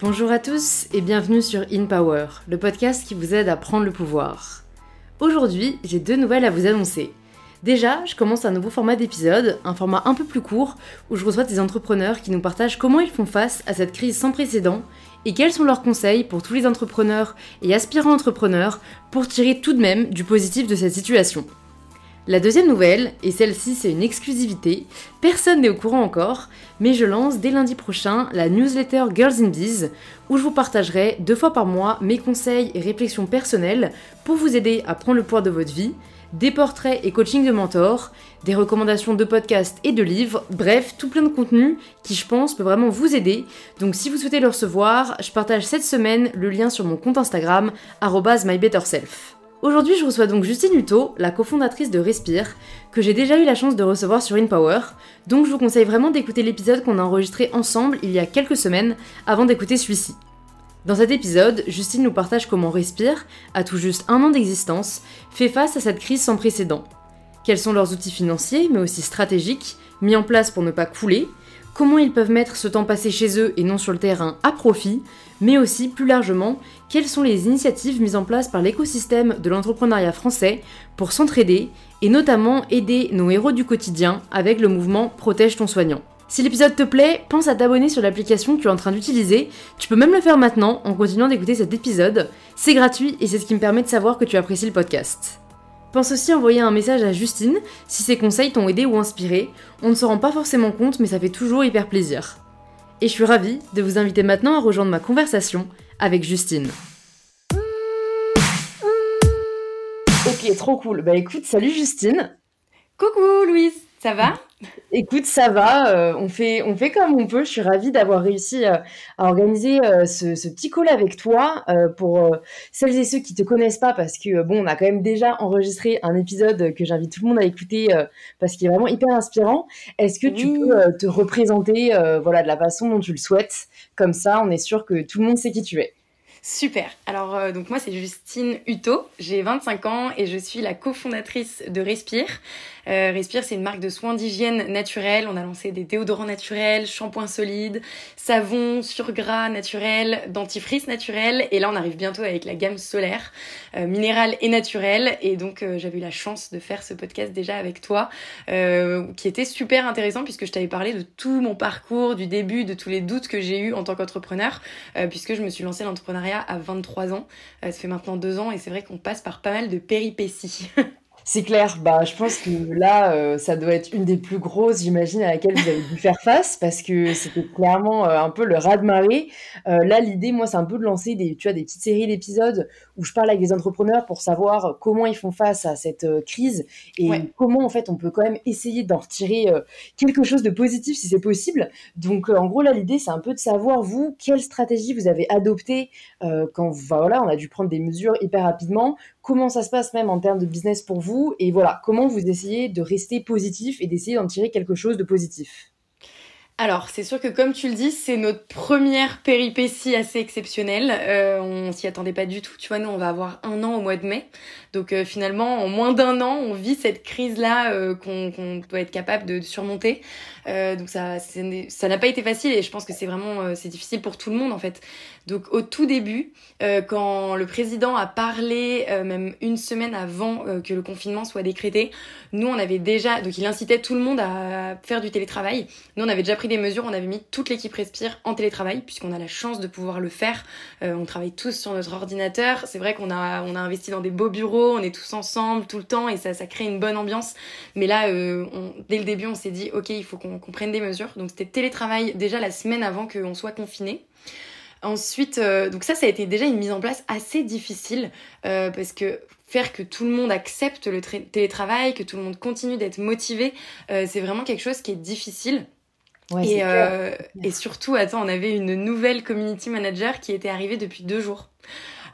Bonjour à tous et bienvenue sur In Power, le podcast qui vous aide à prendre le pouvoir. Aujourd'hui, j'ai deux nouvelles à vous annoncer. Déjà, je commence un nouveau format d'épisode, un format un peu plus court, où je reçois des entrepreneurs qui nous partagent comment ils font face à cette crise sans précédent et quels sont leurs conseils pour tous les entrepreneurs et aspirants entrepreneurs pour tirer tout de même du positif de cette situation. La deuxième nouvelle, et celle-ci c'est une exclusivité, personne n'est au courant encore, mais je lance dès lundi prochain la newsletter Girls in Biz, où je vous partagerai deux fois par mois mes conseils et réflexions personnelles pour vous aider à prendre le pouvoir de votre vie, des portraits et coaching de mentors, des recommandations de podcasts et de livres, bref, tout plein de contenu qui je pense peut vraiment vous aider. Donc si vous souhaitez le recevoir, je partage cette semaine le lien sur mon compte Instagram, mybetterself. Aujourd'hui, je reçois donc Justine Hutto, la cofondatrice de Respire, que j'ai déjà eu la chance de recevoir sur InPower, donc je vous conseille vraiment d'écouter l'épisode qu'on a enregistré ensemble il y a quelques semaines avant d'écouter celui-ci. Dans cet épisode, Justine nous partage comment Respire, à tout juste un an d'existence, fait face à cette crise sans précédent. Quels sont leurs outils financiers, mais aussi stratégiques, mis en place pour ne pas couler, comment ils peuvent mettre ce temps passé chez eux et non sur le terrain à profit, mais aussi plus largement, quelles sont les initiatives mises en place par l'écosystème de l'entrepreneuriat français pour s'entraider et notamment aider nos héros du quotidien avec le mouvement Protège ton soignant. Si l'épisode te plaît, pense à t'abonner sur l'application que tu es en train d'utiliser. Tu peux même le faire maintenant en continuant d'écouter cet épisode. C'est gratuit et c'est ce qui me permet de savoir que tu apprécies le podcast. Pense aussi à envoyer un message à Justine si ses conseils t'ont aidé ou inspiré. On ne se rend pas forcément compte, mais ça fait toujours hyper plaisir. Et je suis ravie de vous inviter maintenant à rejoindre ma conversation avec Justine. Ok, trop cool. Bah écoute, salut Justine. Coucou Louise, ça va? Écoute, ça va, euh, on, fait, on fait comme on peut. Je suis ravie d'avoir réussi euh, à organiser euh, ce, ce, petit call avec toi pour celles et ceux qui te connaissent pas, parce que bon, on a quand même déjà enregistré un épisode que j'invite tout le monde à écouter parce qu'il est vraiment hyper inspirant. Est-ce que tu peux te représenter voilà, de la façon dont tu le souhaites? Comme ça, on est sûr que tout le monde sait qui tu es. Super. Alors donc moi c'est Justine Hutto, j'ai 25 ans et je suis la cofondatrice de Respire. Euh, Respire, c'est une marque de soins d'hygiène naturelle. On a lancé des déodorants naturels, shampoings solides, savons sur gras naturels, dentifrice naturel. Et là, on arrive bientôt avec la gamme solaire, euh, minérale et naturelle. Et donc, euh, j'avais eu la chance de faire ce podcast déjà avec toi, euh, qui était super intéressant puisque je t'avais parlé de tout mon parcours, du début, de tous les doutes que j'ai eu en tant qu'entrepreneur, puisque je me suis lancée l'entrepreneuriat à 23 ans. ça fait maintenant deux ans et c'est vrai qu'on passe par pas mal de péripéties. C'est clair, bah, je pense que là, euh, ça doit être une des plus grosses, j'imagine, à laquelle vous avez dû faire face, parce que c'était clairement euh, un peu le raz-de-marée. Euh, là, l'idée, moi, c'est un peu de lancer des, tu vois, des petites séries d'épisodes où je parle avec des entrepreneurs pour savoir comment ils font face à cette crise et comment, en fait, on peut quand même essayer d'en retirer quelque chose de positif si c'est possible. Donc, en gros, là, l'idée, c'est un peu de savoir, vous, quelle stratégie vous avez adoptée quand, voilà, on a dû prendre des mesures hyper rapidement, comment ça se passe même en termes de business pour vous et voilà, comment vous essayez de rester positif et d'essayer d'en tirer quelque chose de positif. Alors, c'est sûr que comme tu le dis, c'est notre première péripétie assez exceptionnelle. Euh, on s'y attendait pas du tout. Tu vois, nous, on va avoir un an au mois de mai. Donc euh, finalement, en moins d'un an, on vit cette crise-là euh, qu'on doit être capable de, surmonter. Euh, donc ça, n'a pas été facile et je pense que c'est vraiment c'est difficile pour tout le monde en fait. Donc au tout début, quand le président a parlé, même une semaine avant que le confinement soit décrété, nous on avait déjà, donc il incitait tout le monde à faire du télétravail. Nous on avait déjà pris des mesures, on avait mis toute l'équipe Respire en télétravail puisqu'on a la chance de pouvoir le faire. on travaille tous sur notre ordinateur. C'est vrai qu'on a on a investi dans des beaux bureaux on est tous ensemble tout le temps et ça, ça crée une bonne ambiance. Mais là, euh, dès le début, on s'est dit, ok, il faut qu'on prenne des mesures. Donc c'était télétravail déjà la semaine avant qu'on soit confiné. Ensuite, euh, donc ça, ça a été déjà une mise en place assez difficile euh, parce que faire que tout le monde accepte le télétravail, que tout le monde continue d'être motivé, c'est vraiment quelque chose qui est difficile. et, et surtout, attends, on avait une nouvelle community manager qui était arrivée depuis deux jours.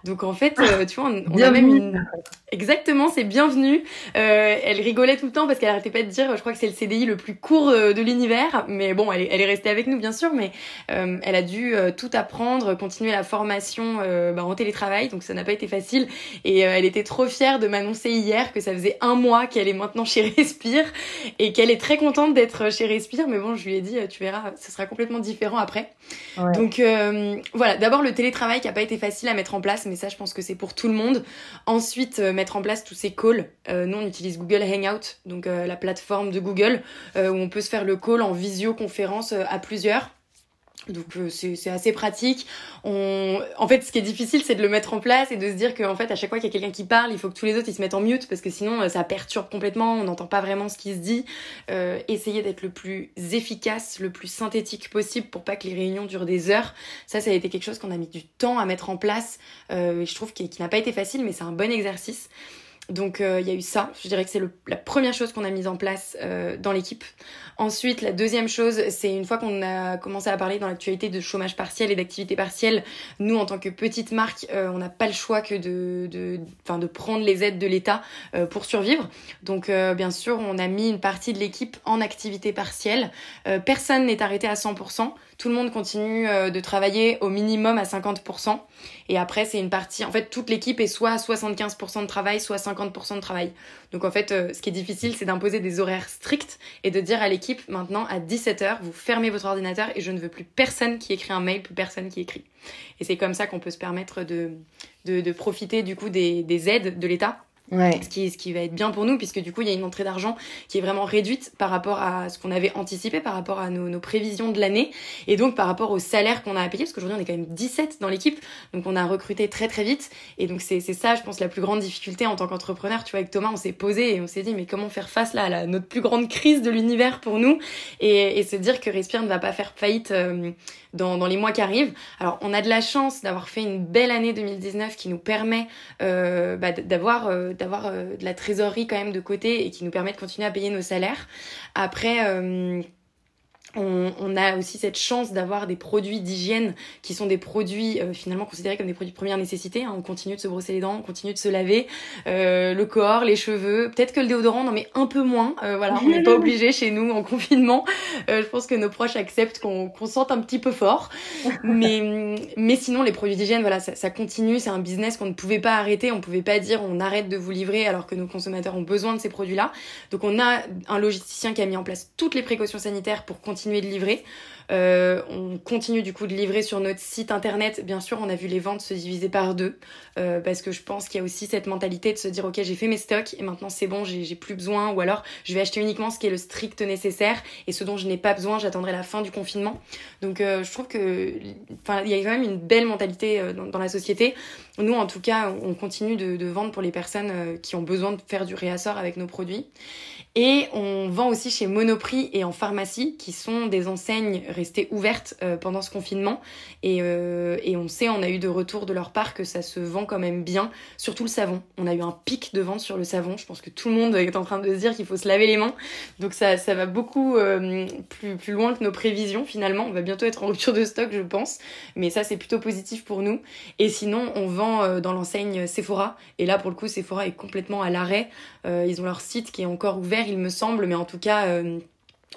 Donc en fait, tu vois, on, on a même une... Exactement, c'est bienvenu. Euh, elle rigolait tout le temps parce qu'elle arrêtait pas de dire, je crois que c'est le CDI le plus court euh, de l'univers. Mais bon, elle est, elle est, restée avec nous bien sûr, mais euh, elle a dû euh, tout apprendre, continuer la formation euh, bah, en télétravail, donc ça n'a pas été facile. Et elle était trop fière de m'annoncer hier que ça faisait un mois qu'elle est maintenant chez Respire et qu'elle est très contente d'être chez Respire. Mais bon, je lui ai dit, tu verras, ce sera complètement différent après. Ouais. Donc voilà, d'abord le télétravail qui a pas été facile à mettre en place, mais ça, je pense que c'est pour tout le monde. Ensuite mettre en place tous ces calls. Euh, nous, on utilise Google Hangout, donc euh, la plateforme de Google, euh, où on peut se faire le call en visioconférence à plusieurs. Donc c'est assez pratique. On... En fait, ce qui est difficile, c'est de le mettre en place et de se dire qu'en fait, à chaque fois qu'il y a quelqu'un qui parle, il faut que tous les autres ils se mettent en mute parce que sinon ça perturbe complètement. On n'entend pas vraiment ce qui se dit. Euh, essayez d'être le plus efficace, le plus synthétique possible pour pas que les réunions durent des heures. Ça, ça a été quelque chose qu'on a mis du temps à mettre en place. Euh, je trouve qu'il n'a pas été facile, mais c'est un bon exercice. Donc euh, il y a eu ça, je dirais que c'est la première chose qu'on a mise en place euh, dans l'équipe. Ensuite, la deuxième chose, c'est une fois qu'on a commencé à parler dans l'actualité de chômage partiel et d'activité partielle, nous en tant que petite marque, euh, on n'a pas le choix que de, de, de prendre les aides de l'État pour survivre. Donc bien sûr, on a mis une partie de l'équipe en activité partielle. personne n'est arrêté à 100%. Tout le monde continue de travailler au minimum à 50%. Et après, c'est une partie. En fait, toute l'équipe est soit à 75% de travail, soit 50% de travail. Donc en fait, ce qui est difficile, c'est d'imposer des horaires stricts et de dire à l'équipe maintenant à 17h, vous fermez votre ordinateur et je ne veux plus personne qui écrit un mail, plus personne qui écrit. Et c'est comme ça qu'on peut se permettre de, profiter du coup des aides de l'État Ouais. Ce, qui, ce qui va être bien pour nous, puisque du coup, il y a une entrée d'argent qui est vraiment réduite par rapport à ce qu'on avait anticipé, par rapport à nos, nos prévisions de l'année, et donc par rapport au salaire qu'on a à payer, parce qu'aujourd'hui, on est quand même 17 dans l'équipe, donc on a recruté très très vite, et donc c'est ça, je pense, la plus grande difficulté en tant qu'entrepreneur. Tu vois, avec Thomas, on s'est posé et on s'est dit, mais comment faire face là à notre plus grande crise de l'univers pour nous, et, et, se dire que Respire ne va pas faire faillite euh, dans, dans les mois qui arrivent. Alors, on a de la chance d'avoir fait une belle année 2019 qui nous permet euh, bah, d'avoir... Euh, d'avoir euh, de la trésorerie quand même de côté et qui nous permet de continuer à payer nos salaires. Après, euh, on, on, a aussi cette chance d'avoir des produits d'hygiène qui sont des produits euh, finalement considérés comme des produits de première nécessité. Hein. On continue de se brosser les dents, on continue de se laver, euh, le corps, les cheveux. Peut-être que le déodorant, non mais un peu moins. Euh, voilà, on n'est pas obligé chez nous en confinement. Euh, je pense que nos proches acceptent qu'on qu'on sente un petit peu fort. Mais, mais sinon, les produits d'hygiène, voilà, ça, ça continue. C'est un business qu'on ne pouvait pas arrêter. On pouvait pas dire on arrête de vous livrer alors que nos consommateurs ont besoin de ces produits-là. Donc on a un logisticien qui a mis en place toutes les précautions sanitaires pour continuer de livrer. Euh, on continue du coup de livrer sur notre site internet. Bien sûr, on a vu les ventes se diviser par deux euh, parce que je pense qu'il y a aussi cette mentalité de se dire ok j'ai fait mes stocks et maintenant c'est bon, j'ai plus besoin ou alors je vais acheter uniquement ce qui est le strict nécessaire et ce dont je n'ai pas besoin, j'attendrai la fin du confinement. Donc euh, je trouve que il y a quand même une belle mentalité dans, la société. Nous en tout cas, on continue de, vendre pour les personnes qui ont besoin de faire du réassort avec nos produits. Et on vend aussi chez Monoprix et en pharmacie, qui sont des enseignes restées ouvertes euh, pendant ce confinement. Et, euh, et, on sait, on a eu de retour de leur part que ça se vend quand même bien, surtout le savon. On a eu un pic de vente sur le savon. Je pense que tout le monde est en train de se dire qu'il faut se laver les mains. Donc ça, va beaucoup euh, plus, plus loin que nos prévisions finalement. On va bientôt être en rupture de stock, je pense. Mais ça, c'est plutôt positif pour nous. Et sinon, on vend dans l'enseigne Sephora. Et là, pour le coup, Sephora est complètement à l'arrêt. Euh, ils ont leur site qui est encore ouvert il me semble, mais en tout cas, euh,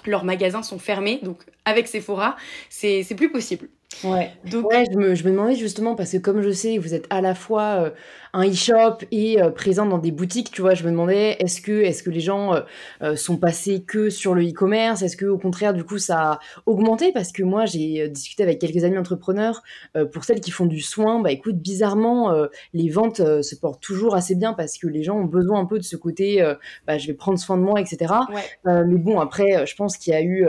leurs magasins sont fermés. Donc, avec Sephora, c'est plus possible. Ouais. Donc, ouais, je me, je me demandais justement, parce que comme je sais, vous êtes à la fois euh, un e-shop et euh, présent dans des boutiques, tu vois, je me demandais, est-ce que, est-ce que les gens euh, sont passés que sur le e-commerce? Est-ce que, au contraire, du coup, ça a augmenté? Parce que moi, j'ai discuté avec quelques amis entrepreneurs, pour celles qui font du soin, bah écoute, bizarrement, les ventes se portent toujours assez bien parce que les gens ont besoin un peu de ce côté, bah, je vais prendre soin de moi, etc. Ouais. mais bon, après, je pense qu'il y a eu,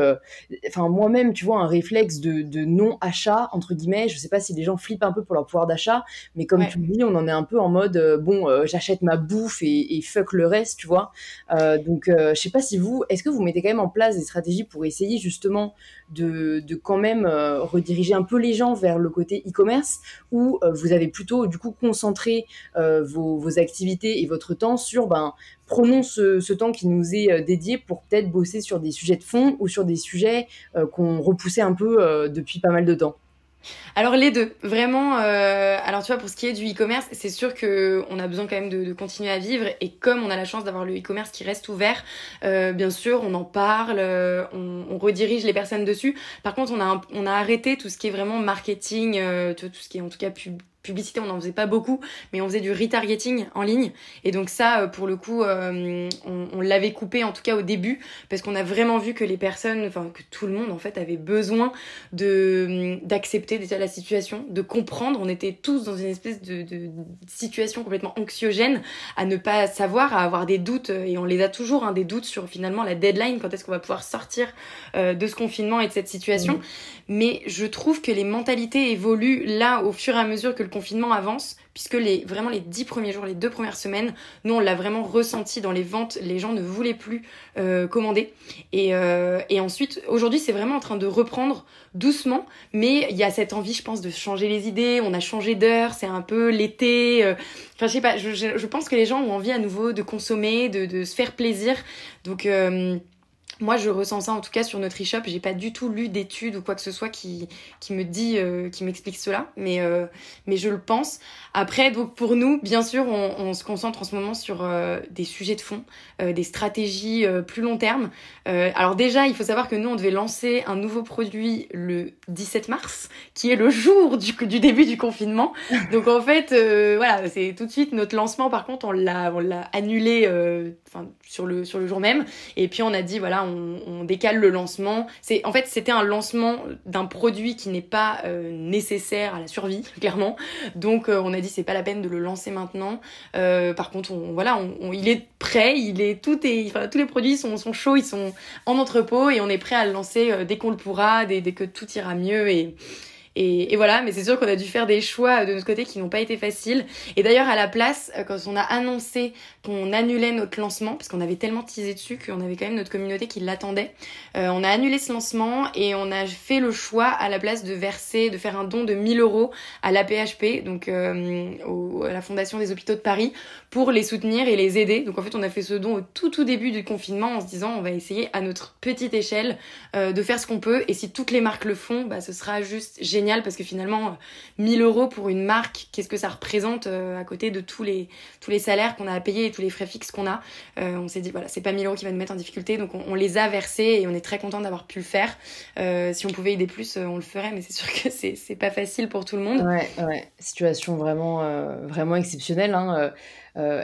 enfin, moi-même, tu vois, un réflexe de, de non-achat entre guillemets. Je sais pas si les gens flippent un peu pour leur pouvoir d'achat, mais comme tu le dis, on en est un peu en mode, euh, bon, euh, j'achète ma bouffe et, et, fuck le reste, tu vois. Euh, donc, je sais pas si vous, est-ce que vous mettez quand même en place des stratégies pour essayer justement de, de quand même rediriger un peu les gens vers le côté e-commerce, ou vous avez plutôt du coup concentré vos, vos, activités et votre temps sur, ben, prenons ce, ce, temps qui nous est dédié pour peut-être bosser sur des sujets de fond ou sur des sujets qu'on repoussait un peu depuis pas mal de temps? Alors les deux, vraiment. Euh, alors tu vois, pour ce qui est du e-commerce, c'est sûr que on a besoin quand même de, continuer à vivre. Et comme on a la chance d'avoir le e-commerce qui reste ouvert, euh, bien sûr, on en parle, euh, on, redirige les personnes dessus. Par contre, on a on a arrêté tout ce qui est vraiment marketing, euh, tout ce qui est en tout cas pub publicité, on n'en faisait pas beaucoup, mais on faisait du retargeting en ligne. Et donc ça, euh, pour le coup, euh, on, l'avait coupé en tout cas au début, parce qu'on a vraiment vu que les personnes, enfin que tout le monde en fait avait besoin de d'accepter déjà la situation, de comprendre. On était tous dans une espèce de, de, situation complètement anxiogène, à ne pas savoir, à avoir des doutes, et on les a toujours, hein, des doutes sur finalement la deadline, quand est-ce qu'on va pouvoir sortir euh, de ce confinement et de cette situation. Mmh. Mais je trouve que les mentalités évoluent là au fur et à mesure que le confinement avance, puisque les, vraiment les dix premiers jours, les deux premières semaines, nous on l'a vraiment ressenti dans les ventes, les gens ne voulaient plus euh, commander. Et, euh, et ensuite, aujourd'hui c'est vraiment en train de reprendre doucement, mais il y a cette envie, je pense, de changer les idées, on a changé d'heure, c'est un peu l'été, euh, enfin je sais pas, je, je, pense que les gens ont envie à nouveau de consommer, de, de se faire plaisir, donc... Moi, je ressens ça en tout cas sur notre e-shop. J'ai pas du tout lu d'études ou quoi que ce soit qui, qui me dit, euh, qui m'explique cela, mais, euh, mais je le pense. Après, donc pour nous, bien sûr, on, se concentre en ce moment sur euh, des sujets de fond, des stratégies plus long terme. alors déjà, il faut savoir que nous, on devait lancer un nouveau produit le 17 mars, qui est le jour du, du début du confinement. Donc en fait, voilà, c'est tout de suite notre lancement. Par contre, on l'a, on l'a annulé, enfin sur le sur le jour même. Et puis on a dit voilà on, décale le lancement. C'est en fait c'était un lancement d'un produit qui n'est pas euh, nécessaire à la survie clairement. Donc euh, on a dit c'est pas la peine de le lancer maintenant. Euh, par contre on, voilà il est prêt, il est tout est enfin, tous les produits sont, sont chauds, ils sont en entrepôt et on est prêt à le lancer dès qu'on le pourra, dès, dès que tout ira mieux et et, et, voilà, mais c'est sûr qu'on a dû faire des choix de notre côté qui n'ont pas été faciles. Et d'ailleurs, à la place, euh, quand on a annoncé qu'on annulait notre lancement, parce qu'on avait tellement teasé dessus qu'on avait quand même notre communauté qui l'attendait, euh, on a annulé ce lancement et on a fait le choix à la place de verser, de faire un don de 1000 euros à l'APHP, donc euh, au, à la Fondation des Hôpitaux de Paris, pour les soutenir et les aider. Donc en fait, on a fait ce don au tout tout début du confinement en se disant on va essayer à notre petite échelle euh, de faire ce qu'on peut et si toutes les marques le font, bah ce sera juste génial parce que finalement 1000 euros pour une marque, qu'est-ce que ça représente euh, à côté de tous les tous les salaires qu'on a à payer et tous les frais fixes qu'on a. Euh, on s'est dit voilà, c'est pas 1000 euros qui va nous mettre en difficulté, donc on, les a versés et on est très content d'avoir pu le faire. Euh, si on pouvait aider plus, on le ferait, mais c'est sûr que c'est c'est pas facile pour tout le monde. Ouais, ouais, situation vraiment vraiment exceptionnelle. Hein. Euh,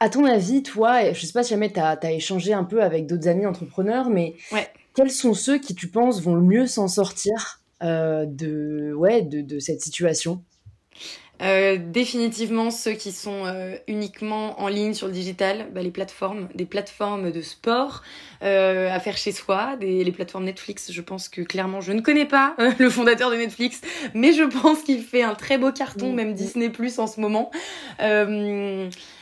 à ton avis, toi, je sais pas si jamais tu as, as, échangé un peu avec d'autres amis entrepreneurs, mais ouais. quels sont ceux qui, tu penses, vont le mieux s'en sortir euh, de, ouais, de, de, cette situation euh, définitivement ceux qui sont euh, uniquement en ligne sur le digital, bah, les plateformes, des plateformes de sport euh, à faire chez soi, des, les plateformes Netflix. Je pense que clairement, je ne connais pas euh, le fondateur de Netflix, mais je pense qu'il fait un très beau carton, mmh. même Disney Plus en ce moment.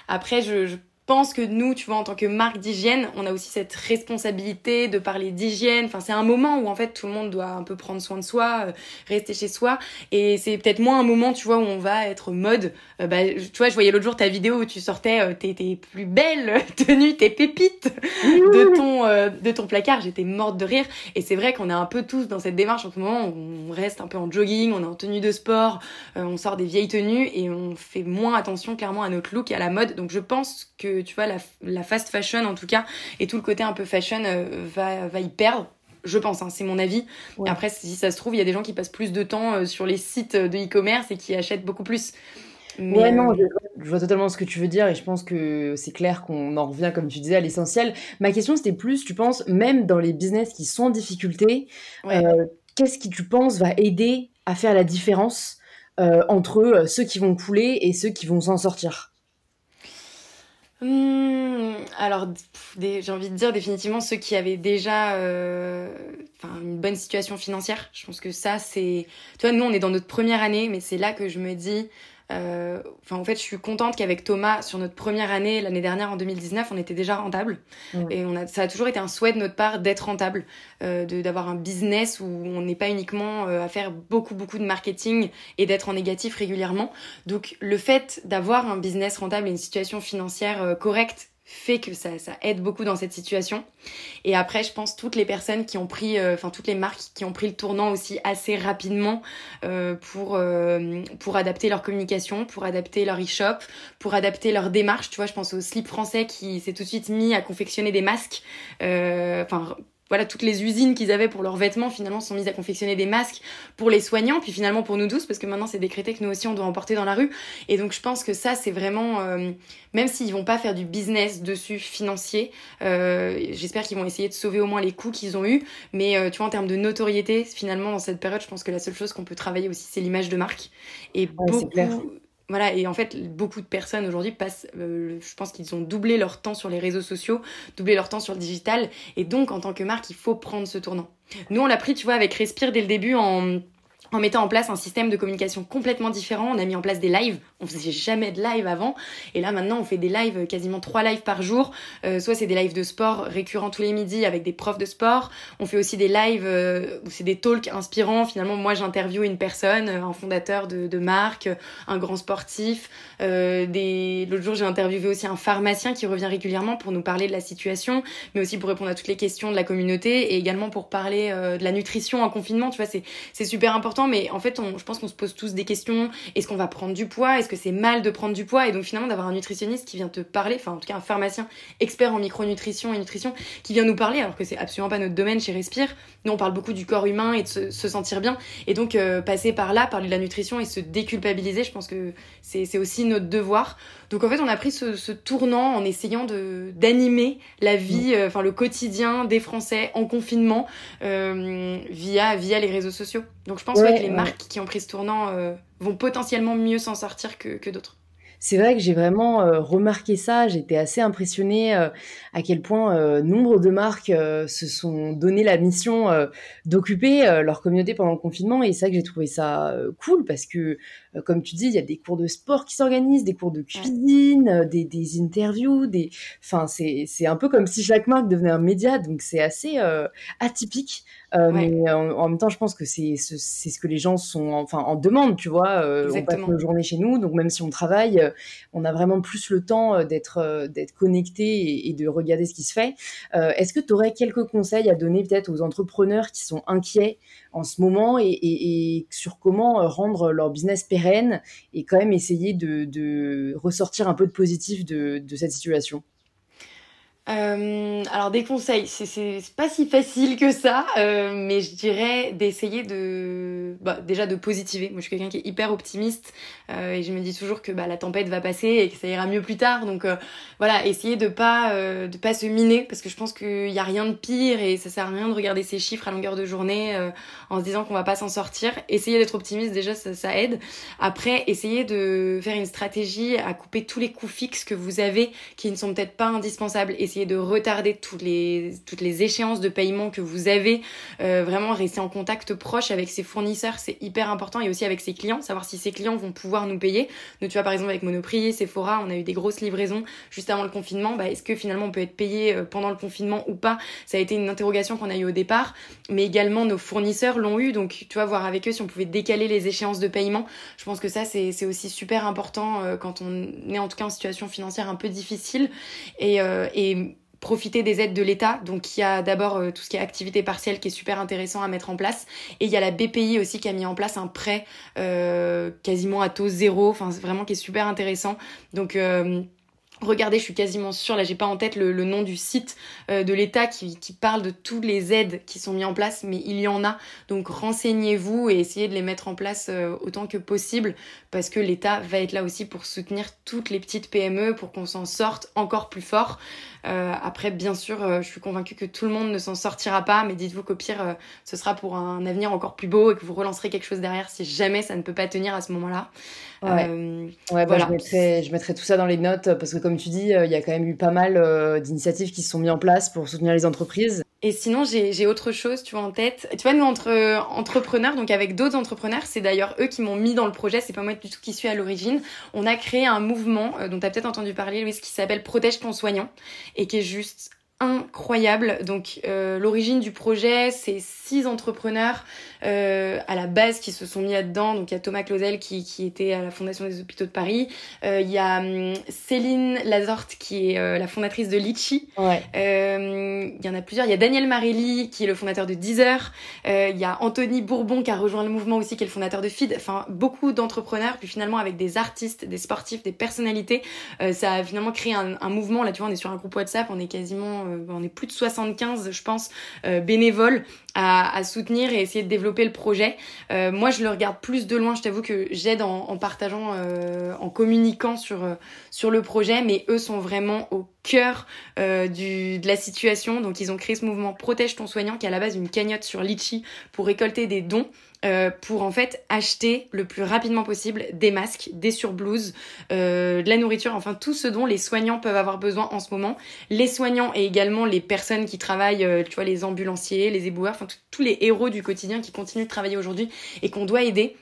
après, je, je pense que nous, tu vois, en tant que marque d'hygiène, on a aussi cette responsabilité de parler d'hygiène. Enfin, c'est un moment où en fait tout le monde doit un peu prendre soin de soi, euh, rester chez soi. Et c'est peut-être moins un moment, tu vois, où on va être mode. Euh, bah, tu vois, je voyais l'autre jour ta vidéo où tu sortais euh, tes, tes, plus belles tenues, tes pépites de ton de ton placard. J'étais morte de rire. Et c'est vrai qu'on est un peu tous dans cette démarche en ce moment. Où on reste un peu en jogging, on est en tenue de sport, on sort des vieilles tenues et on fait moins attention clairement à notre look et à la mode. Donc je pense que tu vois, la, fast fashion en tout cas, et tout le côté un peu fashion euh, va, va y perdre. Je pense, hein, c'est mon avis. Après, si ça se trouve, il y a des gens qui passent plus de temps euh, sur les sites de e-commerce et qui achètent beaucoup plus. Mais... Ouais, non, je, vois totalement ce que tu veux dire et je pense que c'est clair qu'on en revient, comme tu disais, à l'essentiel. Ma question, c'était plus, tu penses, même dans les business qui sont en difficulté, euh, qu'est-ce qui, tu penses, va aider à faire la différence entre ceux qui vont couler et ceux qui vont s'en sortir? Mmh, alors, j'ai envie de dire définitivement ceux qui avaient déjà euh, une bonne situation financière. Je pense que ça, c'est... Tu vois, nous, on est dans notre première année, mais c'est là que je me dis, euh, enfin, en fait, je suis contente qu'avec Thomas, sur notre première année, l'année dernière, en 2019, on était déjà rentable. Et on a, ça a toujours été un souhait de notre part d'être rentable, euh, d'avoir un business où on n'est pas uniquement euh, à faire beaucoup, beaucoup de marketing et d'être en négatif régulièrement. Donc, le fait d'avoir un business rentable et une situation financière euh, correcte fait que ça, ça aide beaucoup dans cette situation. Et après, je pense toutes les personnes qui ont pris, euh, enfin toutes les marques qui ont pris le tournant aussi assez rapidement euh, pour euh, pour adapter leur communication, pour adapter leur e-shop, pour adapter leur démarche. Tu vois, je pense au Slip français qui s'est tout de suite mis à confectionner des masques. Enfin voilà, toutes les usines qu'ils avaient pour leurs vêtements finalement sont mises à confectionner des masques pour les soignants, puis finalement pour nous tous, parce que maintenant c'est décrété que nous aussi on doit en porter dans la rue. Et donc je pense que ça c'est vraiment, euh, même s'ils vont pas faire du business dessus financier, euh, j'espère qu'ils vont essayer de sauver au moins les coûts qu'ils ont eu. Mais euh, tu vois en termes de notoriété, finalement dans cette période, je pense que la seule chose qu'on peut travailler aussi c'est l'image de marque. Et beaucoup, voilà, et en fait, beaucoup de personnes aujourd'hui passent, euh, je pense qu'ils ont doublé leur temps sur les réseaux sociaux, doublé leur temps sur le digital, et donc en tant que marque, il faut prendre ce tournant. Nous, on l'a pris, tu vois, avec Respire dès le début en en mettant en place un système de communication complètement différent. On a mis en place des lives. On faisait jamais de live avant. Et là, maintenant, on fait des lives, quasiment trois lives par jour. Euh, soit c'est des lives de sport récurrents tous les midis avec des profs de sport. On fait aussi des lives euh, où c'est des talks inspirants. Finalement, moi, j'interviewe une personne, euh, un fondateur de, marque, un grand sportif. Euh. L'autre jour, j'ai interviewé aussi un pharmacien qui revient régulièrement pour nous parler de la situation, mais aussi pour répondre à toutes les questions de la communauté et également pour parler de la nutrition en confinement. Tu vois, c'est super important mais en fait, je pense qu'on se pose tous des questions. Est-ce qu'on va prendre du poids? Que c'est mal de prendre du poids Et donc finalement, d'avoir un nutritionniste qui vient te parler, enfin en tout cas un pharmacien expert en micronutrition et nutrition, qui vient nous parler, alors que c'est absolument pas notre domaine chez Respire. Nous, on parle beaucoup du corps humain et de se, sentir bien. Et donc, euh, passer par là, parler de la nutrition et se déculpabiliser, je pense que c'est aussi notre devoir. Donc en fait, on a pris ce, tournant en essayant de d'animer la vie, euh, enfin le quotidien des Français en confinement euh, via via les réseaux sociaux. Donc je pense que les marques qui ont pris ce tournant euh, vont potentiellement mieux s'en sortir que, que d'autres. C'est vrai que j'ai vraiment euh, remarqué ça. J'étais assez impressionnée euh, à quel point euh, nombre de marques se sont donné la mission d'occuper leur communauté pendant le confinement. Et c'est vrai que j'ai trouvé ça cool parce que, comme tu dis, il y a des cours de sport qui s'organisent, des cours de cuisine, des, des, interviews, des. Enfin, c'est c'est un peu comme si chaque marque devenait un média. Donc c'est assez atypique. Mais en, même temps, je pense que c'est c'est ce que les gens sont enfin en demande, tu vois. on passe nos journées chez nous, donc même si on travaille euh, on a vraiment plus le temps euh, d'être euh, d'être connecté et, de regarder ce qui se fait. Est-ce que tu aurais quelques conseils à donner peut-être aux entrepreneurs qui sont inquiets en ce moment et, sur comment rendre leur business pérenne et quand même essayer de, ressortir un peu de positif de cette situation euh, alors des conseils, c'est pas si facile que ça, euh, mais je dirais d'essayer de bah, déjà de positiver. Moi je suis quelqu'un qui est hyper optimiste euh, et je me dis toujours que bah, la tempête va passer et que ça ira mieux plus tard. Donc voilà, essayer de pas de pas se miner parce que je pense qu'il y a rien de pire et ça sert à rien de regarder ces chiffres à longueur de journée en se disant qu'on va pas s'en sortir. Essayer d'être optimiste déjà ça, ça aide. Après essayer de faire une stratégie à couper tous les coûts fixes que vous avez qui ne sont peut-être pas indispensables. De retarder toutes les, toutes les échéances de paiement que vous avez. Euh, vraiment rester en contact proche avec ses fournisseurs, c'est hyper important et aussi avec ses clients, savoir si ses clients vont pouvoir nous payer. Nous, tu vois, par exemple, avec Monoprix, Sephora, on a eu des grosses livraisons juste avant le confinement. Bah, est-ce que finalement on peut être payé euh, pendant le confinement ou pas? Ça a été une interrogation qu'on a eu au départ, mais également nos fournisseurs l'ont eu. Donc, tu vois, voir avec eux si on pouvait décaler les échéances de paiement. Je pense que ça, c'est aussi super important euh, quand on est en tout cas en situation financière un peu difficile. Et, et profiter des aides de l'État. Donc il y a d'abord euh, tout ce qui est activité partielle qui est super intéressant à mettre en place. Et il y a la BPI aussi qui a mis en place un prêt euh, quasiment à taux zéro, enfin vraiment qui est super intéressant. Donc euh, Regardez, je suis quasiment sûre, là j'ai pas en tête le, nom du site euh, de l'État qui, parle de toutes les aides qui sont mises en place, mais il y en a. Donc renseignez-vous et essayez de les mettre en place euh, autant que possible parce que l'État va être là aussi pour soutenir toutes les petites PME pour qu'on s'en sorte encore plus fort. Euh, après, bien sûr, euh, je suis convaincue que tout le monde ne s'en sortira pas, mais dites-vous qu'au pire, euh, ce sera pour un avenir encore plus beau et que vous relancerez quelque chose derrière si jamais ça ne peut pas tenir à ce moment-là. Ouais, ouais bah, je, mettrai, je mettrai tout ça dans les notes parce que comme tu dis, il y a quand même eu pas mal d'initiatives qui se sont mises en place pour soutenir les entreprises. Et sinon, j'ai autre chose, tu vois, en tête. Tu vois, nous, entre entrepreneurs, donc avec d'autres entrepreneurs, c'est d'ailleurs eux qui m'ont mis dans le projet, c'est pas moi du tout qui suis à l'origine. On a créé un mouvement dont tu as peut-être entendu parler, Louise, qui s'appelle Protège ton soignant et qui est juste incroyable. Donc euh, l'origine du projet, c'est six entrepreneurs euh, à la base qui se sont mis là-dedans. Donc il y a Thomas Clausel qui, qui était à la Fondation des Hôpitaux de Paris. Euh, il y a hum, Céline Lazorte qui est euh, la fondatrice de Litchi. Ouais. Euh, il y en a plusieurs. Il y a Daniel Marelli qui est le fondateur de Deezer. Euh, il y a Anthony Bourbon qui a rejoint le mouvement aussi, qui est le fondateur de Feed. Enfin, beaucoup d'entrepreneurs. Puis finalement, avec des artistes, des sportifs, des personnalités, euh, ça a finalement créé un, un, mouvement. Là, tu vois, on est sur un groupe WhatsApp. On est quasiment, euh, on est plus de 75, je pense, euh, bénévoles à, soutenir et essayer de développer le projet. Euh, moi, je le regarde plus de loin. Je t'avoue que j'aide en, en, partageant, euh, en communiquant sur euh, sur le projet, mais eux sont vraiment au cœur euh, du, de la situation. Donc, ils ont créé ce mouvement Protège ton soignant, qui est à la base une cagnotte sur Litchi pour récolter des dons. Euh, pour en fait acheter le plus rapidement possible des masques, des surblouses, euh, de la nourriture, enfin tout ce dont les soignants peuvent avoir besoin en ce moment. Les soignants et également les personnes qui travaillent, euh, tu vois, les ambulanciers, les éboueurs, enfin tous les héros du quotidien qui continuent de travailler aujourd'hui et qu'on doit aider.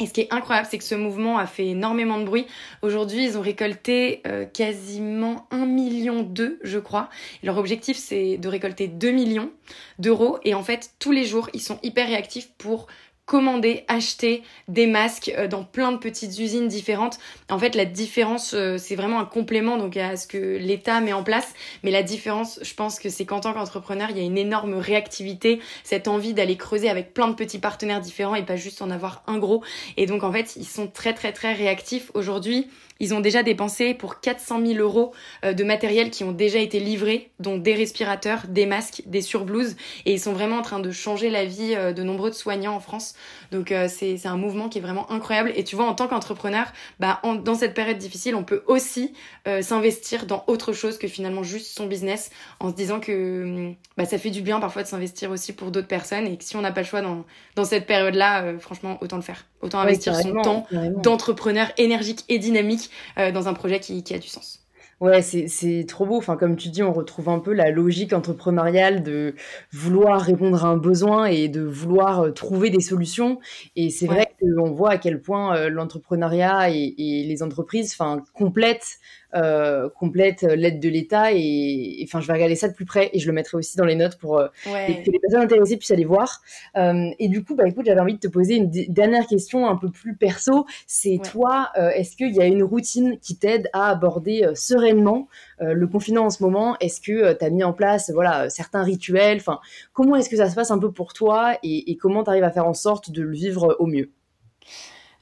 Et ce qui est incroyable, c'est que ce mouvement a fait énormément de bruit. Aujourd'hui, ils ont récolté euh, quasiment 1 million d'eux, je crois. Leur objectif, c'est de récolter 2 millions d'euros. Et en fait, tous les jours, ils sont hyper réactifs pour commander, acheter des masques euh, dans plein de petites usines différentes. En fait, la différence, euh, c'est vraiment un complément donc à ce que l'État met en place. Mais la différence, je pense que c'est qu'en tant qu'entrepreneur, il y a une énorme réactivité, cette envie d'aller creuser avec plein de petits partenaires différents et pas juste en avoir un gros. Et donc, en fait, ils sont très, très, très réactifs. Aujourd'hui, ils ont déjà dépensé pour 400 000 euros euh, de matériel qui ont déjà été livrés, dont des respirateurs, des masques, des surblouses. Et ils sont vraiment en train de changer la vie de nombreux soignants en France. Donc euh, c'est un mouvement qui est vraiment incroyable. Et tu vois, en tant qu'entrepreneur, bah, en, dans cette période difficile, on peut aussi euh, s'investir dans autre chose que finalement juste son business, en se disant que bah, ça fait du bien parfois de s'investir aussi pour d'autres personnes et que si on n'a pas le choix dans, dans cette période-là, euh, franchement, autant le faire. Autant investir son temps d'entrepreneur énergique et dynamique euh, dans un projet qui, qui a du sens. Ouais, c'est trop beau. Enfin, comme tu dis, on retrouve un peu la logique entrepreneuriale de vouloir répondre à un besoin et de vouloir euh, trouver des solutions. Et c'est vrai qu'on voit à quel point euh, l'entrepreneuriat et, et, les entreprises enfin, complètent euh, complète l'aide de l'État et enfin je vais regarder ça de plus près et je le mettrai aussi dans les notes pour euh, ouais. que les personnes intéressées puissent aller voir. Euh, et du coup bah écoute j'avais envie de te poser une dernière question un peu plus perso. C'est ouais. toi euh, est-ce qu'il y a une routine qui t'aide à aborder euh, sereinement le confinement en ce moment? Est-ce que tu as mis en place voilà certains rituels? Enfin comment est-ce que ça se passe un peu pour toi et, et comment tu arrives à faire en sorte de le vivre au mieux?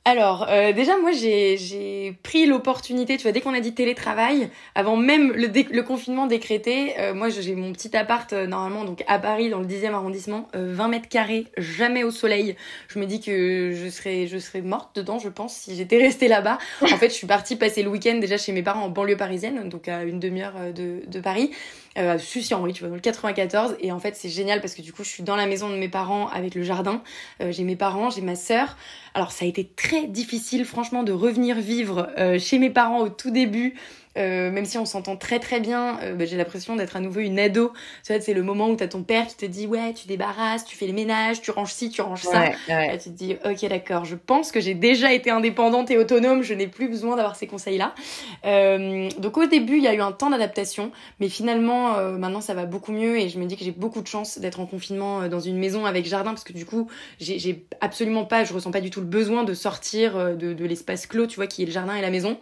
Alors, euh, déjà, moi, j'ai pris l'opportunité, tu vois, dès qu'on a dit télétravail, avant même le, confinement décrété, euh, moi, j'ai mon petit appart, euh, normalement, donc à Paris, dans le 10e arrondissement, 20 mètres carrés, jamais au soleil. Je me dis que je serais, morte dedans, je pense, si j'étais restée là-bas. En fait, je suis partie passer le week-end déjà chez mes parents en banlieue parisienne, donc à une demi-heure de, Paris euh, à Sucy-en-Brie, tu vois, dans le 94. Et en fait, c'est génial parce que du coup, je suis dans la maison de mes parents avec le jardin. J'ai mes parents, j'ai ma sœur. Alors, ça a été très difficile, franchement, de revenir vivre euh, chez mes parents au tout début. Euh, même si on s'entend très très bien, euh, bah, j'ai l'impression d'être à nouveau une ado. Tu vois, c'est le moment où t'as ton père qui te dit ouais, tu débarrasses, tu fais les ménages, tu ranges ci, tu ranges ça. Ouais, tu te dis ok d'accord, je pense que j'ai déjà été indépendante et autonome, je n'ai plus besoin d'avoir ces conseils-là. Euh, donc au début, il y a eu un temps d'adaptation, mais finalement euh, maintenant ça va beaucoup mieux et je me dis que j'ai beaucoup de chance d'être en confinement euh, dans une maison avec jardin parce que du coup j'ai absolument pas, je ressens pas du tout le besoin de sortir de, de l'espace clos, tu vois, qui est le jardin et la maison.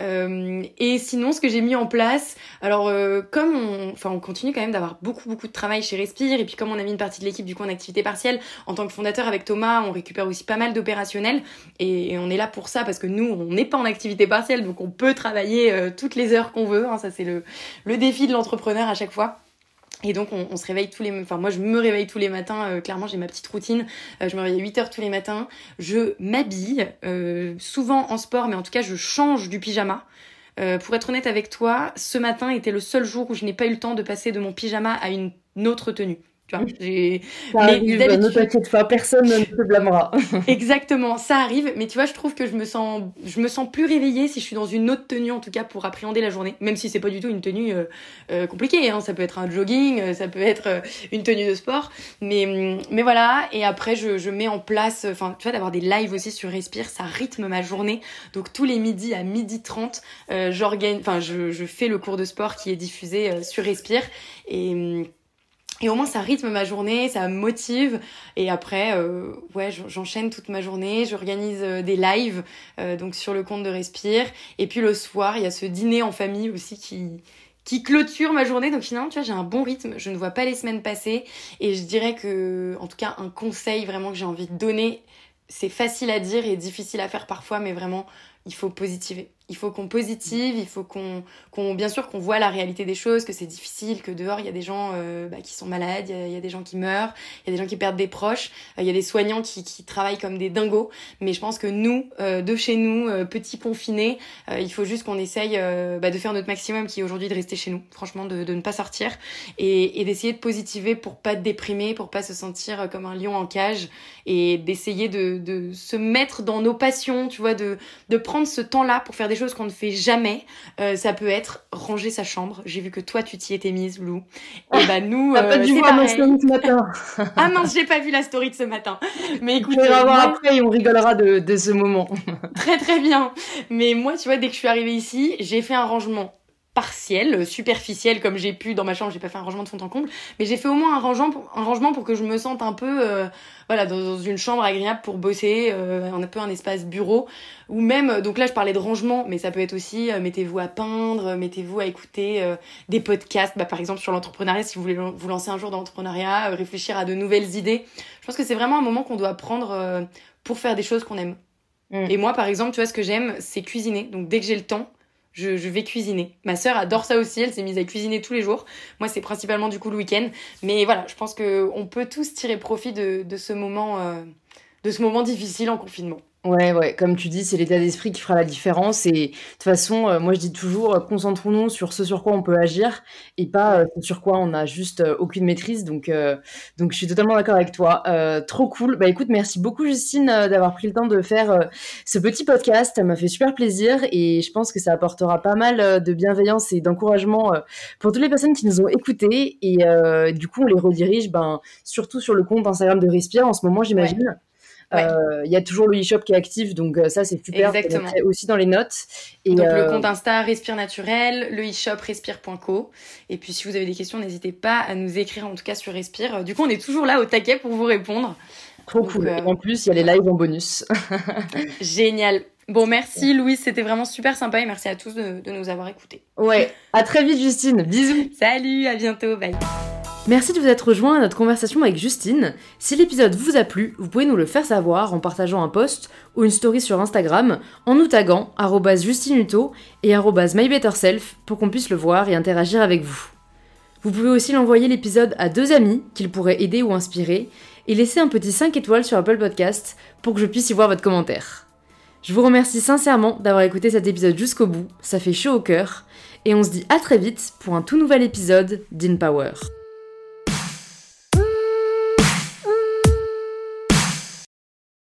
Euh, et sinon, ce que j'ai mis en place, alors euh, comme on, enfin, on continue quand même d'avoir beaucoup beaucoup de travail chez Respire, et puis comme on a mis une partie de l'équipe du coup en activité partielle, en tant que fondateur avec Thomas, on récupère aussi pas mal d'opérationnels, et, on est là pour ça parce que nous, on n'est pas en activité partielle, donc on peut travailler euh, toutes les heures qu'on veut. Hein, ça c'est le défi de l'entrepreneur à chaque fois. Et donc on, se réveille tous les enfin moi je me réveille tous les matins euh, clairement j'ai ma petite routine. Euh, je me réveille à 8 heures tous les matins. Je m'habille euh, souvent en sport mais en tout cas je change du pyjama. Pour être honnête avec toi ce matin était le seul jour où je n'ai pas eu le temps de passer de mon pyjama à une autre tenue Tu vois, j'ai... Ça arrive, ne t'inquiète pas, personne ne te blâmera. Exactement, ça arrive, mais tu vois, je trouve que je me sens, je me sens plus réveillée si je suis dans une autre tenue, en tout cas, pour appréhender la journée, même si c'est pas du tout une tenue euh, euh, compliquée, hein. ça peut être un jogging, euh, ça peut être une tenue de sport, mais, mm, mais voilà, et après, je, je mets en place, enfin, tu vois, d'avoir des lives aussi sur Respire, ça rythme ma journée, donc tous les midis à midi 30, j'organise, enfin, je, je fais le cours de sport qui est diffusé sur Respire, et mm, et au moins ça rythme ma journée, ça me motive. Et après, euh, ouais, j'enchaîne toute ma journée. J'organise euh, des lives euh, donc sur le compte de Respire. Et puis le soir, il y a ce dîner en famille aussi qui qui clôture ma journée. Donc finalement, tu vois, j'ai un bon rythme. Je ne vois pas les semaines passer. Et je dirais que, en tout cas, un conseil vraiment que j'ai envie de donner, c'est facile à dire et difficile à faire parfois, mais vraiment, il faut positiver il faut qu'on positive, il faut qu'on, qu'on bien sûr qu'on voit la réalité des choses, que c'est difficile, que dehors il y a des gens euh, bah, qui sont malades, il y, a, des gens qui meurent, il y a des gens qui perdent des proches, euh, il y a des soignants qui, qui travaillent comme des dingos. Mais je pense que nous, euh, de chez nous, petits confinés, il faut juste qu'on essaye bah, de faire notre maximum, qui est aujourd'hui de rester chez nous, franchement, de, de ne pas sortir et, et d'essayer de positiver pour pas déprimer, pour pas se sentir comme un lion en cage et d'essayer de, de se mettre dans nos passions, tu vois, de, de prendre ce temps-là pour faire des qu'on ne fait jamais. Euh, ça peut être ranger sa chambre. J'ai vu que toi, tu t'y étais mise, Lou. Et bah nous, T'as pas euh, dû voir ma story ce matin. ah mince, j'ai pas vu la story de ce matin. Mais écoute, on va voir après et on rigolera de, de ce moment. très très bien. Mais moi, tu vois, dès que je suis arrivée ici, j'ai fait un rangement partiel, superficiel comme j'ai pu dans ma chambre, j'ai pas fait un rangement de fond en comble, mais j'ai fait au moins un rangement pour, un rangement pour que je me sente un peu euh, voilà dans, une chambre agréable pour bosser, euh, un peu un espace bureau ou même donc là je parlais de rangement, mais ça peut être aussi euh, mettez-vous à peindre, mettez-vous à écouter des podcasts, bah, par exemple sur l'entrepreneuriat si vous voulez vous lancer un jour dans l'entrepreneuriat, réfléchir à de nouvelles idées. Je pense que c'est vraiment un moment qu'on doit prendre pour faire des choses qu'on aime. Mm. Et moi par exemple, tu vois ce que j'aime, c'est cuisiner. Donc dès que j'ai le temps, je, vais cuisiner. Ma sœur adore ça aussi, elle s'est mise à cuisiner tous les jours. Moi, c'est principalement du coup le week-end. Mais voilà, je pense qu'on peut tous tirer profit de, ce moment, euh, de ce moment difficile en confinement. Ouais, ouais, comme tu dis, c'est l'état d'esprit qui fera la différence. Et de toute façon, euh, moi je dis toujours, euh, concentrons-nous sur ce sur quoi on peut agir et pas euh, ce sur quoi on n'a juste aucune maîtrise. Donc, donc je suis totalement d'accord avec toi. trop cool. Bah écoute, merci beaucoup Justine d'avoir pris le temps de faire ce petit podcast. Ça m'a fait super plaisir et je pense que ça apportera pas mal de bienveillance et d'encouragement pour toutes les personnes qui nous ont écoutés. Et du coup, on les redirige ben, surtout sur le compte Instagram de Respire en ce moment, j'imagine. Il y a toujours le e-shop qui est actif, donc euh, ça c'est super. Exactement. aussi dans les notes. Et donc le euh, compte Insta Respire Naturel, le e-shop respire.co. Et puis si vous avez des questions, n'hésitez pas à nous écrire en tout cas sur Respire. Du coup, on est toujours là au taquet pour vous répondre. Trop cool. En plus, il y a les lives en bonus. Génial. Bon, merci Louise, c'était vraiment super sympa et merci à tous de, de nous avoir écoutés. Ouais, à très vite Justine, bisous. Salut, à bientôt, bye. Merci de vous être rejoint à notre conversation avec Justine. Si l'épisode vous a plu, vous pouvez nous le faire savoir en partageant un post ou une story sur Instagram en nous taguant justinuto et mybetterself pour qu'on puisse le voir et interagir avec vous. Vous pouvez aussi l'envoyer l'épisode à deux amis qu'il pourrait aider ou inspirer et laisser un petit 5 étoiles sur Apple Podcast pour que je puisse y voir votre commentaire. Je vous remercie sincèrement d'avoir écouté cet épisode jusqu'au bout, ça fait chaud au cœur, et on se dit à très vite pour un tout nouvel épisode d'InPower.